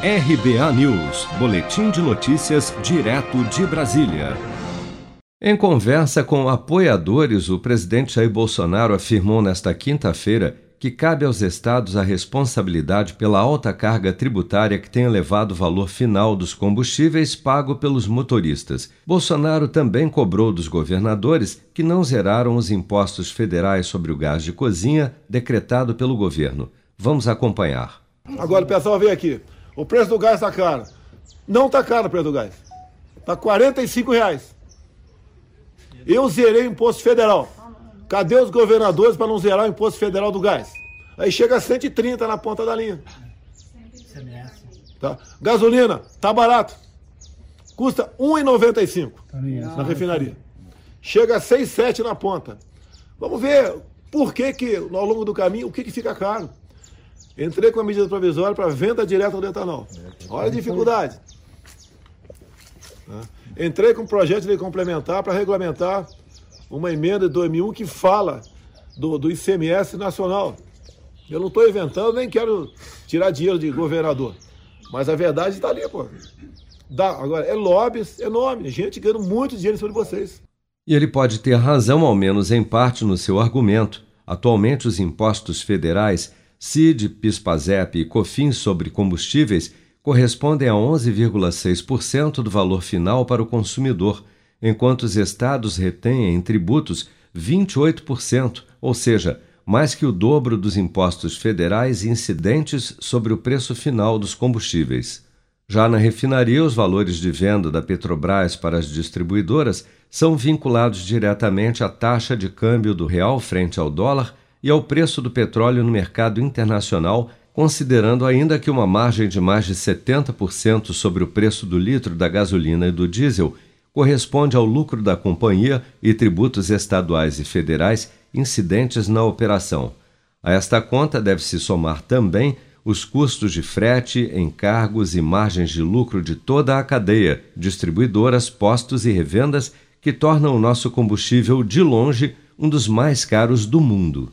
RBA News, Boletim de Notícias, direto de Brasília. Em conversa com apoiadores, o presidente Jair Bolsonaro afirmou nesta quinta-feira que cabe aos estados a responsabilidade pela alta carga tributária que tem elevado o valor final dos combustíveis pago pelos motoristas. Bolsonaro também cobrou dos governadores que não zeraram os impostos federais sobre o gás de cozinha decretado pelo governo. Vamos acompanhar. Agora o pessoal vem aqui. O preço do gás está caro. Não está caro o preço do gás. Está 45 reais. Eu zerei o imposto federal. Cadê os governadores para não zerar o imposto federal do gás? Aí chega a 130 na ponta da linha. Tá? Gasolina, tá barato. Custa 1,95 na refinaria. Chega a 6,7 na ponta. Vamos ver por que, que ao longo do caminho, o que, que fica caro. Entrei com a medida provisória para venda direta do etanol. Olha a dificuldade. Entrei com um projeto de lei complementar para regulamentar uma emenda de 2001 que fala do, do ICMS nacional. Eu não estou inventando, nem quero tirar dinheiro de governador. Mas a verdade está ali, pô. Dá. Agora, é lobbies enorme, gente ganhando muito dinheiro sobre vocês. E ele pode ter razão, ao menos em parte, no seu argumento. Atualmente, os impostos federais CID, PIS/PASEP e COFINS sobre combustíveis correspondem a 11,6% do valor final para o consumidor, enquanto os estados retêm em tributos 28%, ou seja, mais que o dobro dos impostos federais incidentes sobre o preço final dos combustíveis. Já na refinaria, os valores de venda da Petrobras para as distribuidoras são vinculados diretamente à taxa de câmbio do real frente ao dólar e ao preço do petróleo no mercado internacional, considerando ainda que uma margem de mais de 70% sobre o preço do litro da gasolina e do diesel corresponde ao lucro da companhia e tributos estaduais e federais incidentes na operação. A esta conta deve-se somar também os custos de frete, encargos e margens de lucro de toda a cadeia, distribuidoras, postos e revendas, que tornam o nosso combustível, de longe, um dos mais caros do mundo.